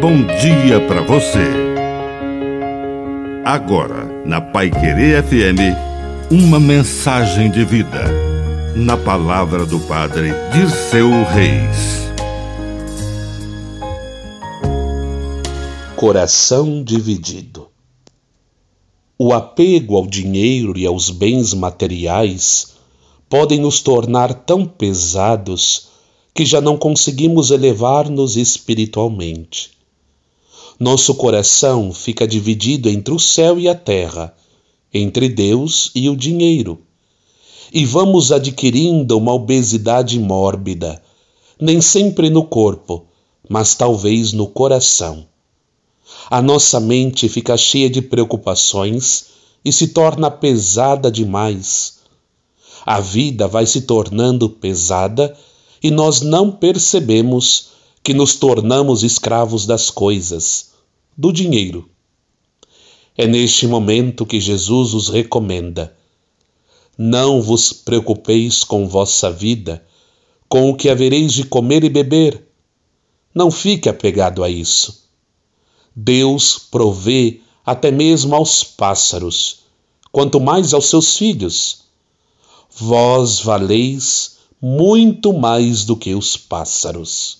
bom dia para você. Agora, na Pai Querer FM, uma mensagem de vida. Na palavra do Padre Dirceu Reis. Coração dividido. O apego ao dinheiro e aos bens materiais podem nos tornar tão pesados que já não conseguimos elevar-nos espiritualmente. Nosso coração fica dividido entre o céu e a terra, entre Deus e o dinheiro. E vamos adquirindo uma obesidade mórbida, nem sempre no corpo, mas talvez no coração. A nossa mente fica cheia de preocupações e se torna pesada demais. A vida vai se tornando pesada e nós não percebemos que nos tornamos escravos das coisas, do dinheiro. É neste momento que Jesus os recomenda: Não vos preocupeis com vossa vida, com o que havereis de comer e beber. Não fique apegado a isso. Deus provê até mesmo aos pássaros, quanto mais aos seus filhos. Vós valeis muito mais do que os pássaros.